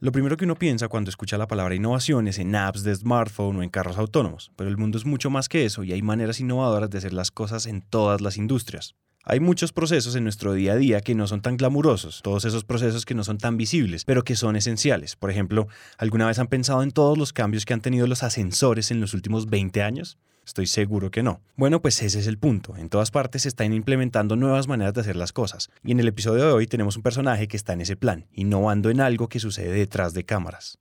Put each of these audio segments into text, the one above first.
Lo primero que uno piensa cuando escucha la palabra innovación es en apps de smartphone o en carros autónomos, pero el mundo es mucho más que eso y hay maneras innovadoras de hacer las cosas en todas las industrias. Hay muchos procesos en nuestro día a día que no son tan glamurosos, todos esos procesos que no son tan visibles, pero que son esenciales. Por ejemplo, ¿alguna vez han pensado en todos los cambios que han tenido los ascensores en los últimos 20 años? Estoy seguro que no. Bueno, pues ese es el punto. En todas partes se están implementando nuevas maneras de hacer las cosas. Y en el episodio de hoy tenemos un personaje que está en ese plan, innovando en algo que sucede detrás de cámaras.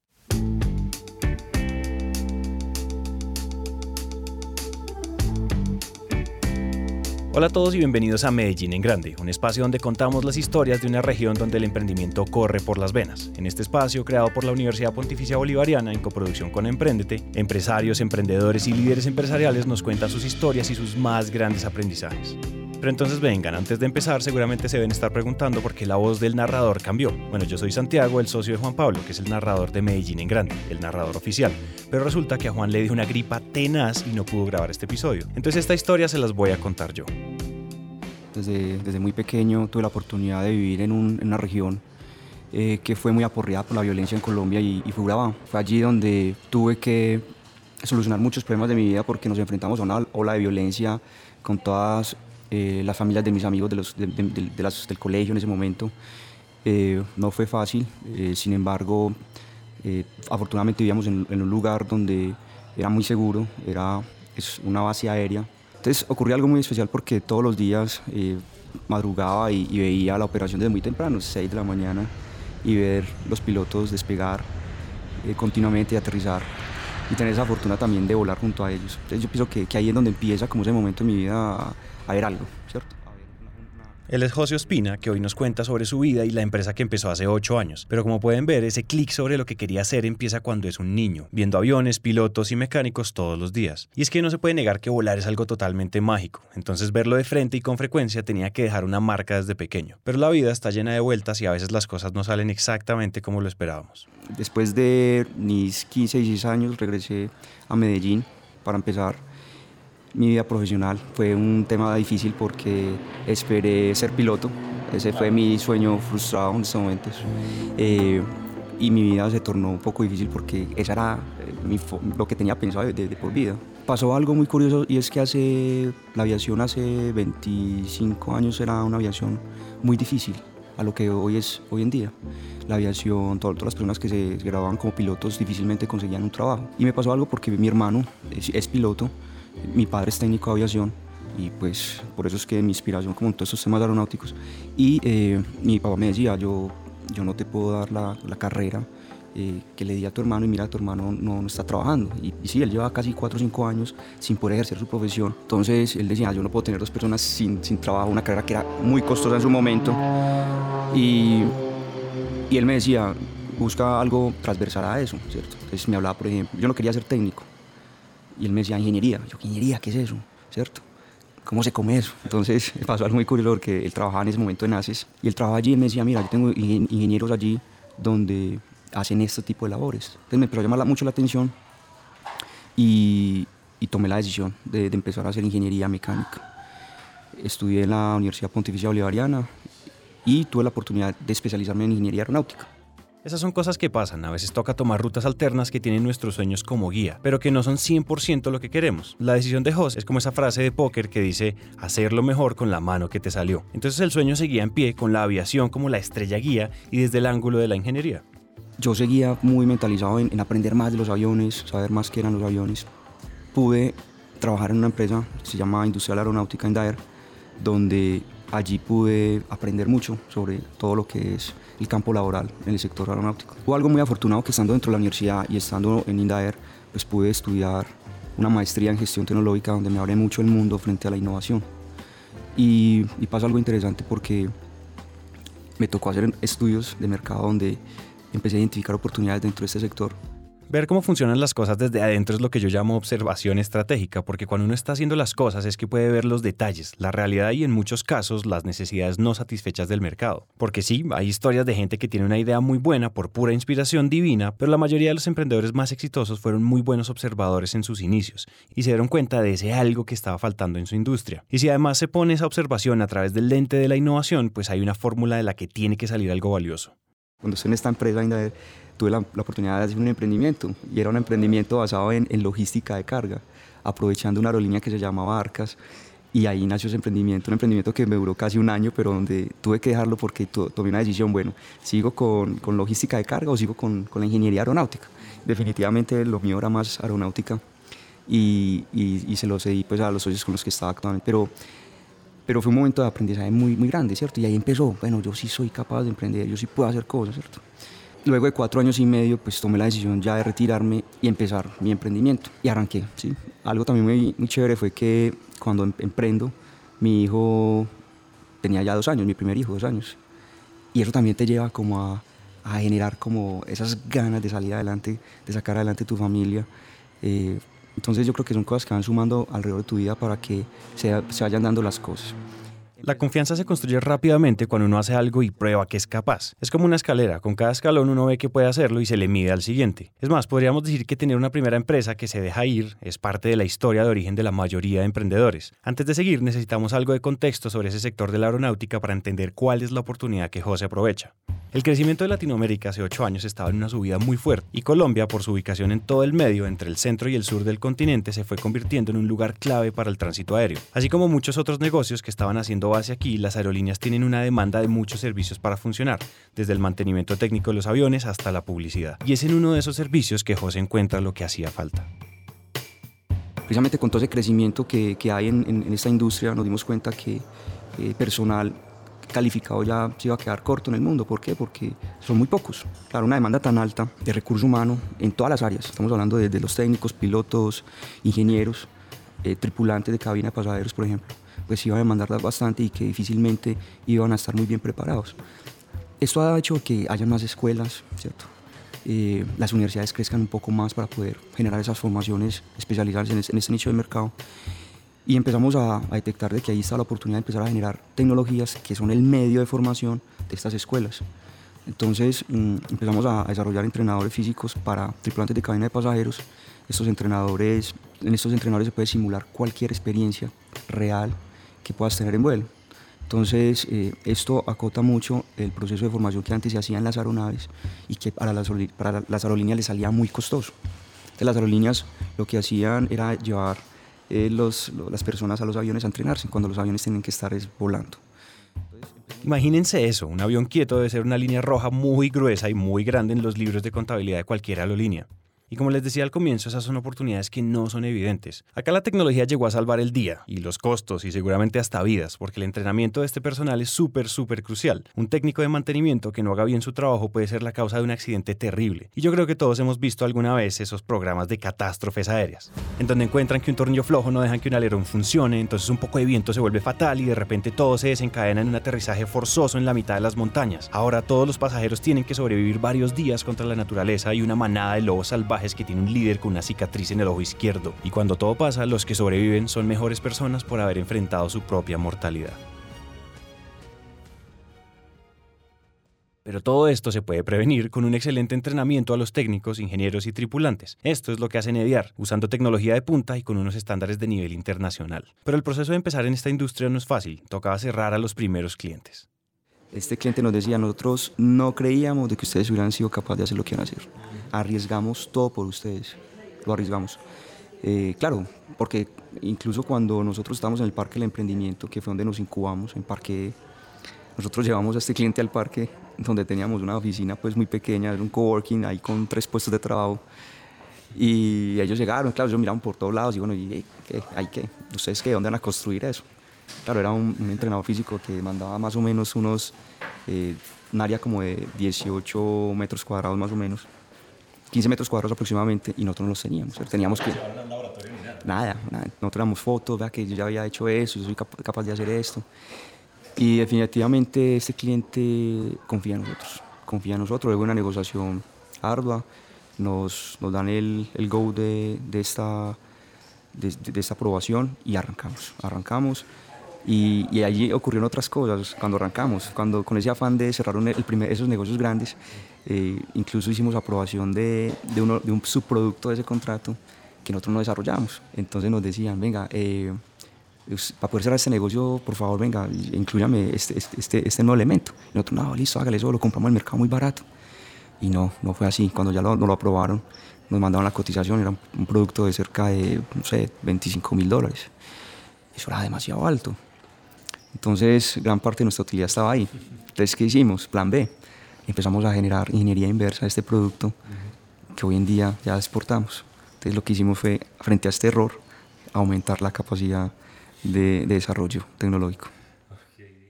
Hola a todos y bienvenidos a Medellín en Grande, un espacio donde contamos las historias de una región donde el emprendimiento corre por las venas. En este espacio, creado por la Universidad Pontificia Bolivariana en coproducción con Emprendete, empresarios, emprendedores y líderes empresariales nos cuentan sus historias y sus más grandes aprendizajes. Pero entonces vengan, antes de empezar seguramente se deben estar preguntando por qué la voz del narrador cambió. Bueno, yo soy Santiago, el socio de Juan Pablo, que es el narrador de Medellín en Grande, el narrador oficial. Pero resulta que a Juan le dio una gripa tenaz y no pudo grabar este episodio. Entonces esta historia se las voy a contar yo. Desde, muy pequeño tuve la oportunidad de vivir en, una región eh, que fue muy aporreada por la violencia en Colombia y, y fue Urabá. Fue allí donde tuve que solucionar muchos problemas de mi vida porque nos enfrentamos a una ola de violencia con todas eh, las familias de mis amigos de los, del colegio en ese momento. Eh, no fue fácil, eh, sin embargo, afortunadamente vivíamos en, un lugar donde era muy seguro, era es una base aérea. Entonces ocurrió algo muy especial porque todos los días madrugaba y, veía la operación desde muy temprano, 6 de la mañana, y ver los pilotos despegar continuamente y aterrizar y tener esa fortuna también de volar junto a ellos. Entonces yo pienso que, que ahí es donde empieza como ese momento en mi vida a ver algo, ¿cierto? Él es José Ospina, que hoy nos cuenta sobre su vida y la empresa que empezó hace ocho años. Pero como pueden ver, ese clic sobre lo que quería hacer empieza cuando es un niño, viendo aviones, pilotos y mecánicos todos los días. Y es que no se puede negar que volar es algo totalmente mágico, entonces verlo de frente y con frecuencia tenía que dejar una marca desde pequeño. Pero la vida está llena de vueltas y a veces las cosas no salen exactamente como lo esperábamos. Después de mis 15 y 16 años regresé a Medellín para empezar mi vida profesional. Fue un tema difícil porque esperé ser piloto. Ese fue mi sueño frustrado en estos momentos. Eh, y mi vida se tornó un poco difícil porque esa era eh, lo que tenía pensado de, por vida. Pasó algo muy curioso y es que hace la aviación hace 25 años era una aviación muy difícil a lo que hoy es hoy en día. La aviación, todas, las personas que se graduaban como pilotos difícilmente conseguían un trabajo. Y me pasó algo porque mi hermano es piloto mi padre es técnico de aviación y pues por eso es que mi inspiración como en todos estos temas aeronáuticos. Y eh, mi papá me decía, yo, yo no te puedo dar la, la carrera eh, que le di a tu hermano y mira, tu hermano no, no está trabajando. Y, y, sí, él lleva casi 4 o 5 años sin poder ejercer su profesión. Entonces él decía, yo no puedo tener dos personas sin, sin trabajo, una carrera que era muy costosa en su momento. Y, y él me decía, busca algo transversal a eso, ¿cierto? Entonces me hablaba, por ejemplo, yo no quería ser técnico, y él me decía, ingeniería. Yo, ¿ingeniería? ¿Qué es eso? ¿Cierto? ¿Cómo se come eso? Entonces pasó algo muy curioso porque él trabajaba en ese momento en ACES y él trabajaba allí y me decía, mira, yo tengo ingenieros allí donde hacen este tipo de labores. Entonces me empezó a llamar mucho la atención y, y tomé la decisión de, de, empezar a hacer ingeniería mecánica. Estudié en la Universidad Pontificia Bolivariana y tuve la oportunidad de especializarme en ingeniería aeronáutica. Esas son cosas que pasan, a veces toca tomar rutas alternas que tienen nuestros sueños como guía, pero que no son 100% lo que queremos. La decisión de Hoss es como esa frase de póker que dice hacerlo mejor con la mano que te salió. Entonces el sueño seguía en pie con la aviación como la estrella guía y desde el ángulo de la ingeniería. Yo seguía muy mentalizado en, aprender más de los aviones, saber más qué eran los aviones. Pude trabajar en una empresa, se llama Industrial Aeronáutica en Daer, donde allí pude aprender mucho sobre todo lo que es el campo laboral en el sector aeronáutico. Fue algo muy afortunado que estando dentro de la universidad y estando en INDAER, pues pude estudiar una maestría en gestión tecnológica donde me abre mucho el mundo frente a la innovación. Y, y pasa algo interesante porque me tocó hacer estudios de mercado donde empecé a identificar oportunidades dentro de este sector Ver cómo funcionan las cosas desde adentro es lo que yo llamo observación estratégica, porque cuando uno está haciendo las cosas es que puede ver los detalles, la realidad y en muchos casos las necesidades no satisfechas del mercado. Porque sí, hay historias de gente que tiene una idea muy buena por pura inspiración divina, pero la mayoría de los emprendedores más exitosos fueron muy buenos observadores en sus inicios y se dieron cuenta de ese algo que estaba faltando en su industria. Y si además se pone esa observación a través del lente de la innovación, pues hay una fórmula de la que tiene que salir algo valioso. Cuando estoy en esta empresa, tuve la, oportunidad de hacer un emprendimiento y era un emprendimiento basado en, logística de carga, aprovechando una aerolínea que se llamaba Arcas y ahí nació ese emprendimiento, un emprendimiento que me duró casi un año, pero donde tuve que dejarlo porque tomé una decisión, bueno, ¿sigo con, con logística de carga o sigo con, con, la ingeniería aeronáutica? Definitivamente lo mío era más aeronáutica y, y, se lo cedí pues a los socios con los que estaba actualmente, pero, pero fue un momento de aprendizaje muy, muy grande, ¿cierto? Y ahí empezó, bueno, yo sí soy capaz de emprender, yo sí puedo hacer cosas, ¿cierto? Luego de cuatro años y medio, pues tomé la decisión ya de retirarme y empezar mi emprendimiento. Y arranqué, ¿sí? Algo también muy, muy chévere fue que cuando em, emprendo, mi hijo tenía ya dos años, mi primer hijo, dos años. Y eso también te lleva como a, a generar como esas ganas de salir adelante, de sacar adelante tu familia. Eh, entonces yo creo que son cosas que van sumando alrededor de tu vida para que se, se vayan dando las cosas. La confianza se construye rápidamente cuando uno hace algo y prueba que es capaz. Es como una escalera, con cada escalón uno ve que puede hacerlo y se le mide al siguiente. Es más, podríamos decir que tener una primera empresa que se deja ir es parte de la historia de origen de la mayoría de emprendedores. Antes de seguir, necesitamos algo de contexto sobre ese sector de la aeronáutica para entender cuál es la oportunidad que José aprovecha. El crecimiento de Latinoamérica hace ocho años estaba en una subida muy fuerte y Colombia, por su ubicación en todo el medio entre el centro y el sur del continente, se fue convirtiendo en un lugar clave para el tránsito aéreo. Así como muchos otros negocios que estaban haciendo base aquí, las aerolíneas tienen una demanda de muchos servicios para funcionar, desde el mantenimiento técnico de los aviones hasta la publicidad. Y es en uno de esos servicios que José encuentra lo que hacía falta precisamente con todo ese crecimiento que, hay en, esta industria, nos dimos cuenta que eh, personal calificado ya se iba a quedar corto en el mundo. ¿Por qué? Porque son muy pocos. Claro, una demanda tan alta de recurso humano en todas las áreas. Estamos hablando de, los técnicos, pilotos, ingenieros, eh, tripulantes de cabina de pasajeros, por ejemplo. Pues iba a demandar bastante y que difícilmente iban a estar muy bien preparados. Esto ha hecho que haya más escuelas, ¿cierto? Eh, las universidades crezcan un poco más para poder generar esas formaciones especializadas en, en este nicho de mercado y empezamos a, detectar de que ahí está la oportunidad de empezar a generar tecnologías que son el medio de formación de estas escuelas. Entonces mm, empezamos a, desarrollar entrenadores físicos para tripulantes de cabina de pasajeros. Estos entrenadores, en estos entrenadores se puede simular cualquier experiencia real que puedas tener en vuelo. Entonces, eh, esto acota mucho el proceso de formación que antes se hacía en las aeronaves y que para las, para las aerolíneas les salía muy costoso. Entonces, las aerolíneas lo que hacían era llevar eh, los, las personas a los aviones a entrenarse cuando los aviones tienen que estar volando. Imagínense eso, un avión quieto debe ser una línea roja muy gruesa y muy grande en los libros de contabilidad de cualquier aerolínea. Y como les decía al comienzo, esas son oportunidades que no son evidentes. Acá la tecnología llegó a salvar el día, y los costos, y seguramente hasta vidas, porque el entrenamiento de este personal es súper, súper crucial. Un técnico de mantenimiento que no haga bien su trabajo puede ser la causa de un accidente terrible. Y yo creo que todos hemos visto alguna vez esos programas de catástrofes aéreas, en donde encuentran que un tornillo flojo no dejan que un alerón funcione, entonces un poco de viento se vuelve fatal y de repente todo se desencadena en un aterrizaje forzoso en la mitad de las montañas. Ahora todos los pasajeros tienen que sobrevivir varios días contra la naturaleza y una manada de lobos salvajes que tiene un líder con una cicatriz en el ojo izquierdo. Y cuando todo pasa, los que sobreviven son mejores personas por haber enfrentado su propia mortalidad. Pero todo esto se puede prevenir con un excelente entrenamiento a los técnicos, ingenieros y tripulantes. Esto es lo que hace Nediar, usando tecnología de punta y con unos estándares de nivel internacional. Pero el proceso de empezar en esta industria no es fácil, tocaba cerrar a los primeros clientes. Este cliente nos decía, nosotros no creíamos de que ustedes hubieran sido capaces de hacer lo que iban a hacer arriesgamos todo por ustedes, lo arriesgamos. Eh, claro, porque incluso cuando nosotros estábamos en el Parque del Emprendimiento, que fue donde nos incubamos, en Parque, nosotros llevamos a este cliente al parque donde teníamos una oficina pues muy pequeña, era un coworking ahí con tres puestos de trabajo. Y ellos llegaron, claro, ellos miraban por todos lados y bueno, ¿y qué? ¿Hay qué? ¿Ustedes qué? ¿Dónde van a construir eso? Claro, era un, entrenador físico que mandaba más o menos unos, eh, un área como de 18 metros cuadrados más o menos 15 metros cuadrados aproximadamente y nosotros no los teníamos. Teníamos que... Nada, nada, nosotros damos fotos, vea que yo ya había hecho eso, yo soy capaz de hacer esto. Y definitivamente este cliente confía en nosotros, confía en nosotros, luego una negociación ardua, nos, nos dan el, el go de, de esta, de, de, esta aprobación y arrancamos, arrancamos. Y, y, allí ocurrieron otras cosas cuando arrancamos, cuando con ese afán de cerrar el primer, esos negocios grandes, eh, incluso hicimos aprobación de, de, uno, de, un subproducto de ese contrato que nosotros no desarrollamos. Entonces nos decían, venga, eh, para poder cerrar este negocio, por favor, venga, incluyame este, este, este, este nuevo elemento. Y nosotros, no, listo, hágale eso, lo compramos en el mercado muy barato. Y no, no fue así. Cuando ya lo, lo aprobaron, nos mandaron la cotización, era un producto de cerca de, no sé, 25 mil dólares. Eso era demasiado alto. Entonces, gran parte de nuestra utilidad estaba ahí. Entonces, ¿qué hicimos? Plan B. Empezamos a generar ingeniería inversa de este producto que hoy en día ya exportamos. Entonces, lo que hicimos fue, frente a este error, aumentar la capacidad de, de desarrollo tecnológico.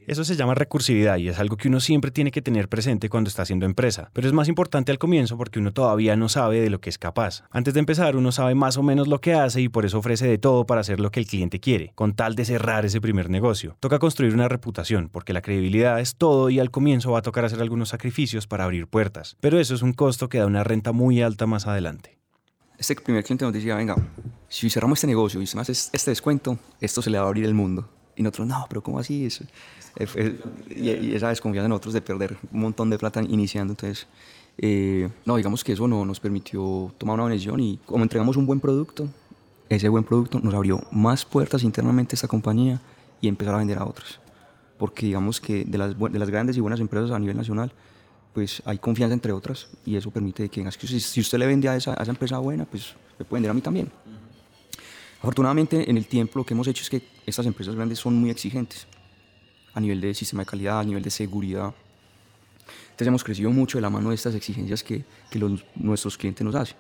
Eso se llama recursividad y es algo que uno siempre tiene que tener presente cuando está haciendo empresa. Pero es más importante al comienzo porque uno todavía no sabe de lo que es capaz. Antes de empezar, uno sabe más o menos lo que hace y por eso ofrece de todo para hacer lo que el cliente quiere, con tal de cerrar ese primer negocio. Toca construir una reputación porque la credibilidad es todo y al comienzo va a tocar hacer algunos sacrificios para abrir puertas. Pero eso es un costo que da una renta muy alta más adelante. Este primer cliente nos decía, venga, si cerramos este negocio y se me hace este descuento, esto se le va a abrir el mundo. Y nosotros, no, pero ¿cómo así? Eso? y, esa desconfianza en nosotros de perder un montón de plata iniciando. Entonces, eh, no, digamos que eso no, nos permitió tomar una decisión y como entregamos un buen producto, ese buen producto nos abrió más puertas internamente a esta compañía y empezar a vender a otros. Porque digamos que de las, de las grandes y buenas empresas a nivel nacional, pues hay confianza entre otras y eso permite que, si, usted le vende a esa, a esa, empresa buena, pues me puede vender a mí también. Afortunadamente en el tiempo lo que hemos hecho es que estas empresas grandes son muy exigentes a nivel de sistema de calidad, a nivel de seguridad. Entonces hemos crecido mucho de la mano de estas exigencias que, nuestros clientes nos hacen.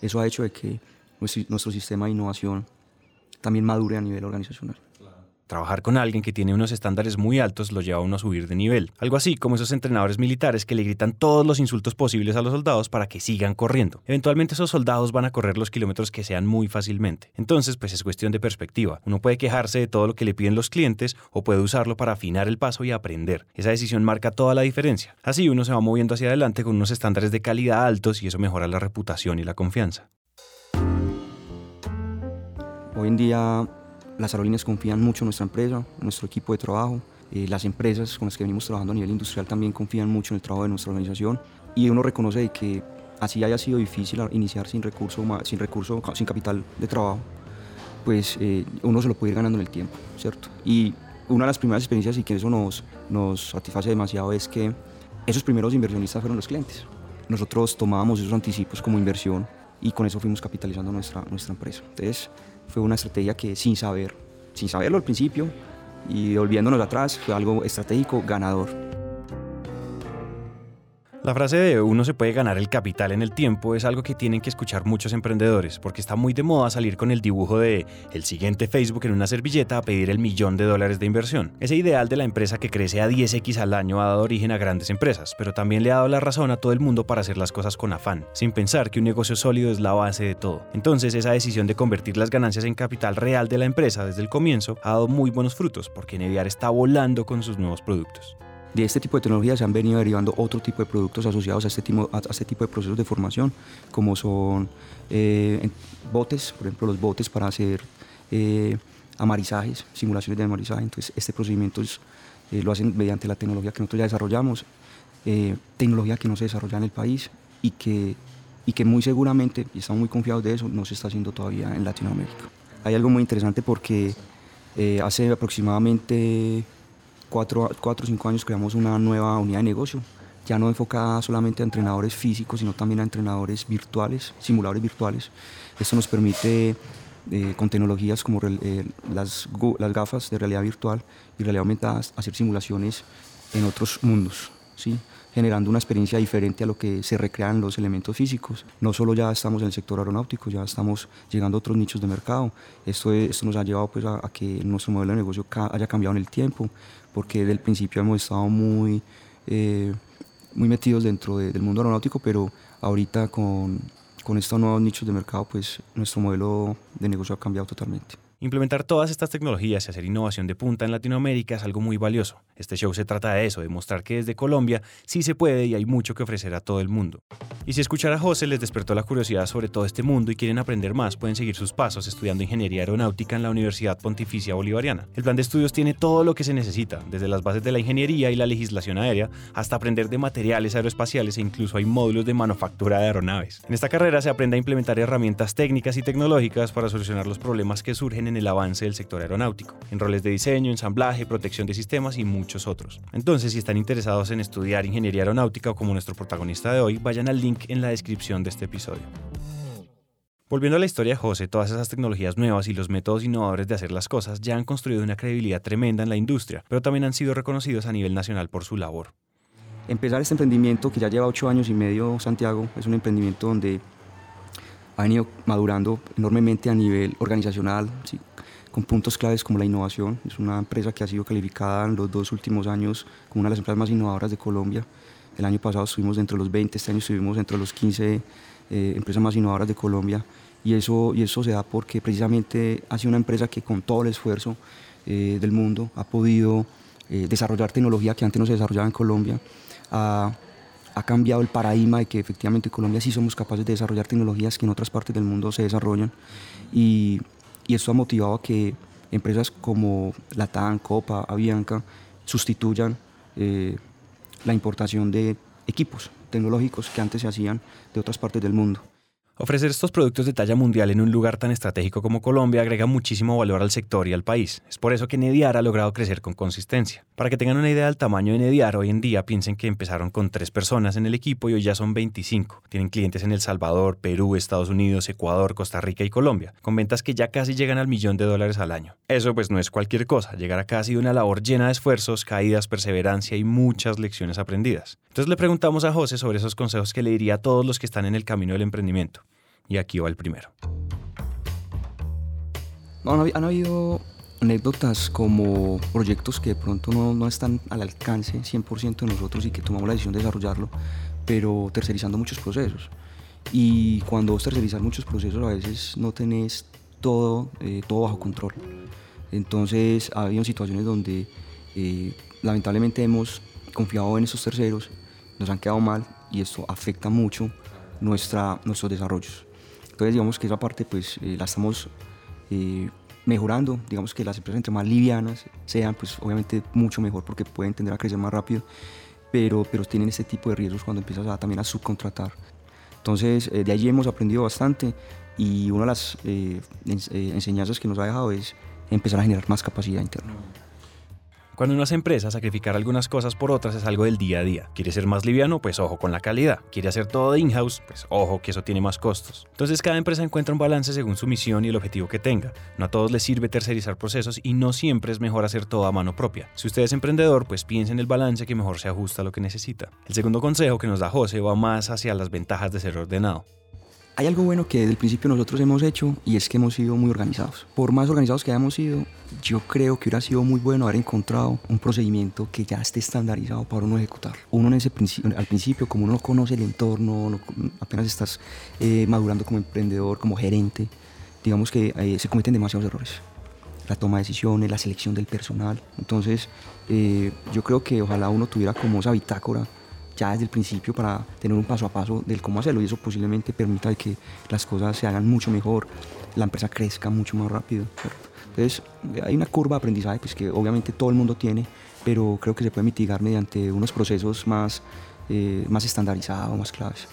Eso ha hecho de que nuestro, nuestro sistema de innovación también madure a nivel organizacional. Trabajar con alguien que tiene unos estándares muy altos lo lleva a uno a subir de nivel. Algo así como esos entrenadores militares que le gritan todos los insultos posibles a los soldados para que sigan corriendo. Eventualmente esos soldados van a correr los kilómetros que sean muy fácilmente. Entonces, pues es cuestión de perspectiva. Uno puede quejarse de todo lo que le piden los clientes o puede usarlo para afinar el paso y aprender. Esa decisión marca toda la diferencia. Así uno se va moviendo hacia adelante con unos estándares de calidad altos y eso mejora la reputación y la confianza. Hoy en día las aerolíneas confían mucho en nuestra empresa, en nuestro equipo de trabajo. Eh, las empresas con las que venimos trabajando a nivel industrial también confían mucho en el trabajo de nuestra organización. Y uno reconoce que así haya sido difícil iniciar sin recurso, sin, recurso, sin capital de trabajo, pues eh, uno se lo puede ir ganando en el tiempo, ¿cierto? Y una de las primeras experiencias y que eso nos, nos satisface demasiado es que esos primeros inversionistas fueron los clientes. Nosotros tomábamos esos anticipos como inversión y con eso fuimos capitalizando nuestra, nuestra empresa. Entonces, fue una estrategia que sin saber, sin saberlo al principio y volviéndonos atrás, fue algo estratégico ganador. La frase de uno se puede ganar el capital en el tiempo es algo que tienen que escuchar muchos emprendedores, porque está muy de moda salir con el dibujo de el siguiente Facebook en una servilleta a pedir el millón de dólares de inversión. Ese ideal de la empresa que crece a 10x al año ha dado origen a grandes empresas, pero también le ha dado la razón a todo el mundo para hacer las cosas con afán, sin pensar que un negocio sólido es la base de todo. Entonces esa decisión de convertir las ganancias en capital real de la empresa desde el comienzo ha dado muy buenos frutos, porque Neviar está volando con sus nuevos productos. De este tipo de tecnologías se han venido derivando otro tipo de productos asociados a este tipo, este de procesos de formación, como son eh, botes, por ejemplo, los botes para hacer eh, amarizajes, simulaciones de amarizaje. Entonces, este procedimiento eh, lo hacen mediante la tecnología que nosotros ya desarrollamos, tecnología que no se desarrolla en el país y que, y que muy seguramente, y estamos muy confiados de eso, no se está haciendo todavía en Latinoamérica. Hay algo muy interesante porque hace aproximadamente cuatro o cinco años creamos una nueva unidad de negocio, ya no enfocada solamente a entrenadores físicos, sino también a entrenadores virtuales, simuladores virtuales. Esto nos permite, eh, con tecnologías como eh, las, las gafas de realidad virtual y realidad aumentada, hacer simulaciones en otros mundos. ¿sí? generando una experiencia diferente a lo que se recrean los elementos físicos. No solo ya estamos en el sector aeronáutico, ya estamos llegando a otros nichos de mercado. Esto, esto nos ha llevado pues, a, que nuestro modelo de negocio haya cambiado en el tiempo, porque desde el principio hemos estado muy, eh, muy metidos dentro del mundo aeronáutico, pero ahorita con, con estos nuevos nichos de mercado, pues nuestro modelo de negocio ha cambiado totalmente. Implementar todas estas tecnologías y hacer innovación de punta en Latinoamérica es algo muy valioso. Este show se trata de eso, de mostrar que desde Colombia sí se puede y hay mucho que ofrecer a todo el mundo. Y si escuchar a José les despertó la curiosidad sobre todo este mundo y quieren aprender más, pueden seguir sus pasos estudiando ingeniería aeronáutica en la Universidad Pontificia Bolivariana. El plan de estudios tiene todo lo que se necesita, desde las bases de la ingeniería y la legislación aérea hasta aprender de materiales aeroespaciales e incluso hay módulos de manufactura de aeronaves. En esta carrera se aprende a implementar herramientas técnicas y tecnológicas para solucionar los problemas que surgen en el avance del sector aeronáutico, en roles de diseño, ensamblaje, protección de sistemas y muchos otros. Entonces, si están interesados en estudiar ingeniería aeronáutica como nuestro protagonista de hoy, vayan al link en la descripción de este episodio. Volviendo a la historia José, todas esas tecnologías nuevas y los métodos innovadores de hacer las cosas ya han construido una credibilidad tremenda en la industria, pero también han sido reconocidos a nivel nacional por su labor. Empezar este emprendimiento, que ya lleva ocho años y medio, Santiago, es un emprendimiento donde ha venido madurando enormemente a nivel organizacional, con puntos claves como la innovación. Es una empresa que ha sido calificada en los dos últimos años como una de las empresas más innovadoras de Colombia el año pasado estuvimos dentro de los 20, este año estuvimos entre los 15 eh, empresas más innovadoras de Colombia y eso, y eso se da porque precisamente ha sido una empresa que con todo el esfuerzo eh, del mundo ha podido eh, desarrollar tecnología que antes no se desarrollaba en Colombia, ha, cambiado el paradigma de que efectivamente en Colombia sí somos capaces de desarrollar tecnologías que en otras partes del mundo se desarrollan y, esto ha motivado a que empresas como Latam, Copa, Avianca sustituyan la importación de equipos tecnológicos que antes se hacían de otras partes del mundo. Ofrecer estos productos de talla mundial en un lugar tan estratégico como Colombia agrega muchísimo valor al sector y al país. Es por eso que Nediar ha logrado crecer con consistencia. Para que tengan una idea del tamaño de Nediar, hoy en día piensen que empezaron con tres personas en el equipo y hoy ya son 25. Tienen clientes en El Salvador, Perú, Estados Unidos, Ecuador, Costa Rica y Colombia, con ventas que ya casi llegan al millón de dólares al año. Eso pues no es cualquier cosa, llegar acá ha sido una labor llena de esfuerzos, caídas, perseverancia y muchas lecciones aprendidas. Entonces le preguntamos a José sobre esos consejos que le diría a todos los que están en el camino del emprendimiento. Y aquí va el primero. han habido anécdotas como proyectos que de pronto no, no están al alcance 100% de nosotros y que tomamos la decisión de desarrollarlo, pero tercerizando muchos procesos. Y cuando vos tercerizas muchos procesos a veces no tenés todo, eh, todo bajo control. Entonces ha habido situaciones donde eh, lamentablemente hemos confiado en esos terceros, nos han quedado mal y esto afecta mucho nuestra, nuestros desarrollos. Entonces digamos que esa parte pues eh, la estamos eh, mejorando, digamos que las empresas entre más livianas sean pues obviamente mucho mejor porque pueden tender a crecer más rápido, pero, pero tienen este tipo de riesgos cuando empiezas a, también a subcontratar. Entonces eh, de allí hemos aprendido bastante y una de las enseñanzas que nos ha dejado es empezar a generar más capacidad interna. Cuando uno hace empresa, sacrificar algunas cosas por otras es algo del día a día. ¿Quiere ser más liviano? Pues ojo con la calidad. ¿Quiere hacer todo de in-house? Pues ojo que eso tiene más costos. Entonces cada empresa encuentra un balance según su misión y el objetivo que tenga. No a todos les sirve tercerizar procesos y no siempre es mejor hacer todo a mano propia. Si usted es emprendedor, pues piense en el balance que mejor se ajusta a lo que necesita. El segundo consejo que nos da José va más hacia las ventajas de ser ordenado. Hay algo bueno que desde el principio nosotros hemos hecho y es que hemos sido muy organizados. Por más organizados que hayamos sido, yo creo que hubiera sido muy bueno haber encontrado un procedimiento que ya esté estandarizado para uno ejecutar. Uno en ese principio, al principio, como uno no conoce el entorno, apenas estás eh, madurando como emprendedor, como gerente, digamos que eh, se cometen demasiados errores. La toma de decisiones, la selección del personal. Entonces, eh, yo creo que ojalá uno tuviera como esa bitácora ya desde el principio para tener un paso a paso del cómo hacerlo y eso posiblemente permita que las cosas se hagan mucho mejor, la empresa crezca mucho más rápido. Entonces hay una curva de aprendizaje pues, que obviamente todo el mundo tiene, pero creo que se puede mitigar mediante unos procesos más, eh, más estandarizados, más claves.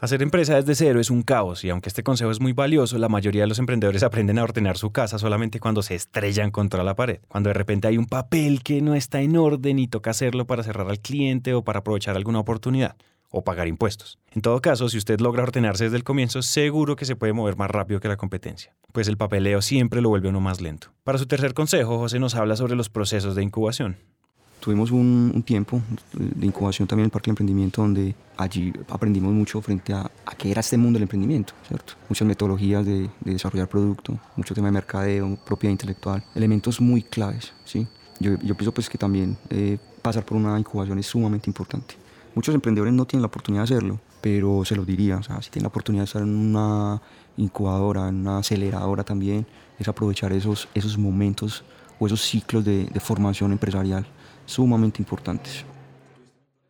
Hacer empresa desde cero es un caos y aunque este consejo es muy valioso, la mayoría de los emprendedores aprenden a ordenar su casa solamente cuando se estrellan contra la pared, cuando de repente hay un papel que no está en orden y toca hacerlo para cerrar al cliente o para aprovechar alguna oportunidad o pagar impuestos. En todo caso, si usted logra ordenarse desde el comienzo, seguro que se puede mover más rápido que la competencia, pues el papeleo siempre lo vuelve uno más lento. Para su tercer consejo, José nos habla sobre los procesos de incubación. Tuvimos un, tiempo de incubación también en el Parque del Emprendimiento donde allí aprendimos mucho frente a, qué era este mundo del emprendimiento, ¿cierto? Muchas metodologías de, desarrollar producto, mucho tema de mercadeo, propiedad intelectual, elementos muy claves, ¿sí? Yo, pienso pues que también eh, pasar por una incubación es sumamente importante. Muchos emprendedores no tienen la oportunidad de hacerlo, pero se lo diría, o sea, si tienen la oportunidad de estar en una incubadora, en una aceleradora también, es aprovechar esos, esos momentos o esos ciclos de, de formación empresarial sumamente importantes.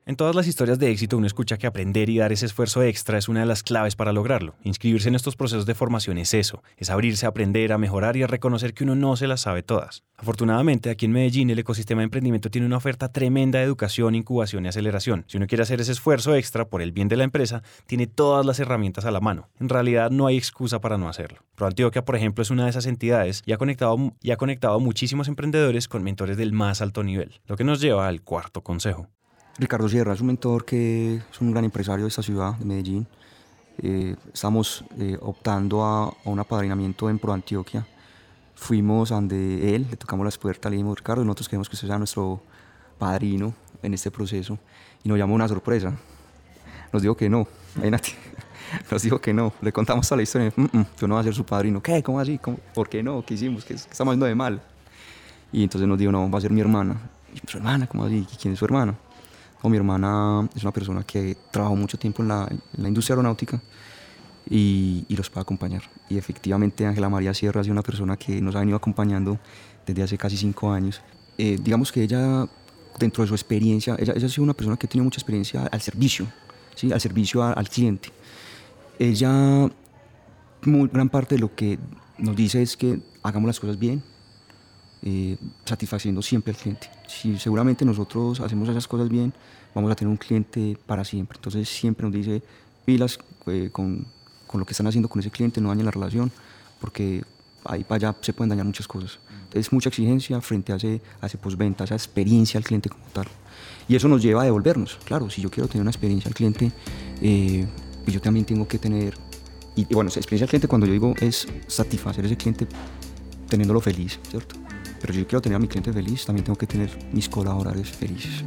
En todas las historias de éxito uno escucha que aprender y dar ese esfuerzo extra es una de las claves para lograrlo. Inscribirse en estos procesos de formación es eso, es abrirse a aprender, a mejorar y a reconocer que uno no se las sabe todas. Afortunadamente, aquí en Medellín el ecosistema de emprendimiento tiene una oferta tremenda de educación, incubación y aceleración. Si uno quiere hacer ese esfuerzo extra por el bien de la empresa, tiene todas las herramientas a la mano. En realidad no hay excusa para no hacerlo. ProAntioquia, por ejemplo, es una de esas entidades y ha conectado, y ha conectado a muchísimos emprendedores con mentores del más alto nivel, lo que nos lleva al cuarto consejo. Ricardo Sierra es un mentor que es un gran empresario de esta ciudad, de Medellín. Eh, estamos eh, optando a, un apadrinamiento en Pro Antioquia. Fuimos donde él, le tocamos las puertas, le dijimos, Ricardo, nosotros queremos que usted sea nuestro padrino en este proceso. Y nos llamó una sorpresa. Nos dijo que no, imagínate. Nos dijo que no. Le contamos toda la historia. Mm, mm, yo no voy a ser su padrino. ¿Qué? ¿Cómo así? ¿Por qué no? ¿Qué hicimos? ¿Qué, estamos haciendo de mal? Y entonces nos dijo, no, va a ser mi hermana. ¿Su hermana? ¿Cómo así? ¿Quién es su hermana? Mi hermana es una persona que trabajó mucho tiempo en la, industria aeronáutica y, los puede acompañar. Y efectivamente Ángela María Sierra es una persona que nos ha venido acompañando desde hace casi cinco años. Eh, digamos que ella, dentro de su experiencia, ella, ella, ha sido una persona que tiene mucha experiencia al servicio, ¿sí? al servicio al cliente. Ella, muy, gran parte de lo que nos dice es que hagamos las cosas bien, eh, satisfaciendo siempre al cliente. Si seguramente nosotros hacemos esas cosas bien, vamos a tener un cliente para siempre. Entonces siempre nos dice pilas eh, con, con, lo que están haciendo con ese cliente, no dañen la relación, porque ahí para allá se pueden dañar muchas cosas. Entonces mucha exigencia frente a ese, a postventa, esa experiencia al cliente como tal. Y eso nos lleva a devolvernos. Claro, si yo quiero tener una experiencia al cliente, eh, pues yo también tengo que tener, y bueno, experiencia al cliente cuando yo digo es satisfacer a ese cliente teniéndolo feliz, ¿cierto? Pero yo quiero tener a mi cliente feliz, también tengo que tener mis colaboradores felices.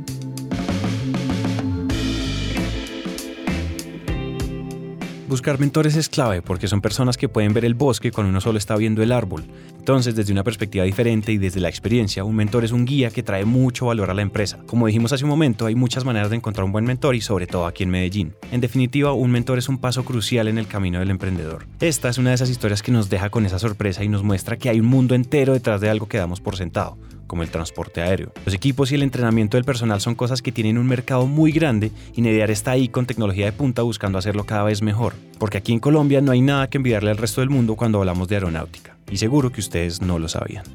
Buscar mentores es clave porque son personas que pueden ver el bosque cuando uno solo está viendo el árbol. Entonces, desde una perspectiva diferente y desde la experiencia, un mentor es un guía que trae mucho valor a la empresa. Como dijimos hace un momento, hay muchas maneras de encontrar un buen mentor y sobre todo aquí en Medellín. En definitiva, un mentor es un paso crucial en el camino del emprendedor. Esta es una de esas historias que nos deja con esa sorpresa y nos muestra que hay un mundo entero detrás de algo que damos por sentado como el transporte aéreo. Los equipos y el entrenamiento del personal son cosas que tienen un mercado muy grande y Nedear está ahí con tecnología de punta buscando hacerlo cada vez mejor. Porque aquí en Colombia no hay nada que enviarle al resto del mundo cuando hablamos de aeronáutica. Y seguro que ustedes no lo sabían.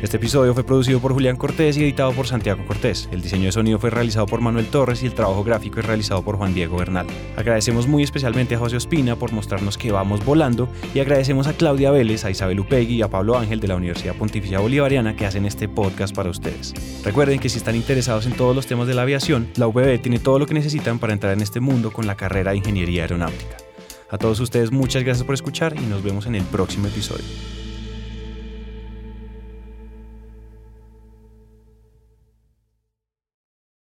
Este episodio fue producido por Julián Cortés y editado por Santiago Cortés. El diseño de sonido fue realizado por Manuel Torres y el trabajo gráfico es realizado por Juan Diego Bernal. Agradecemos muy especialmente a José Ospina por mostrarnos que vamos volando y agradecemos a Claudia Vélez, a Isabel Upegui y a Pablo Ángel de la Universidad Pontificia Bolivariana que hacen este podcast para ustedes. Recuerden que si están interesados en todos los temas de la aviación, la UPB tiene todo lo que necesitan para entrar en este mundo con la carrera de Ingeniería Aeronáutica. A todos ustedes muchas gracias por escuchar y nos vemos en el próximo episodio.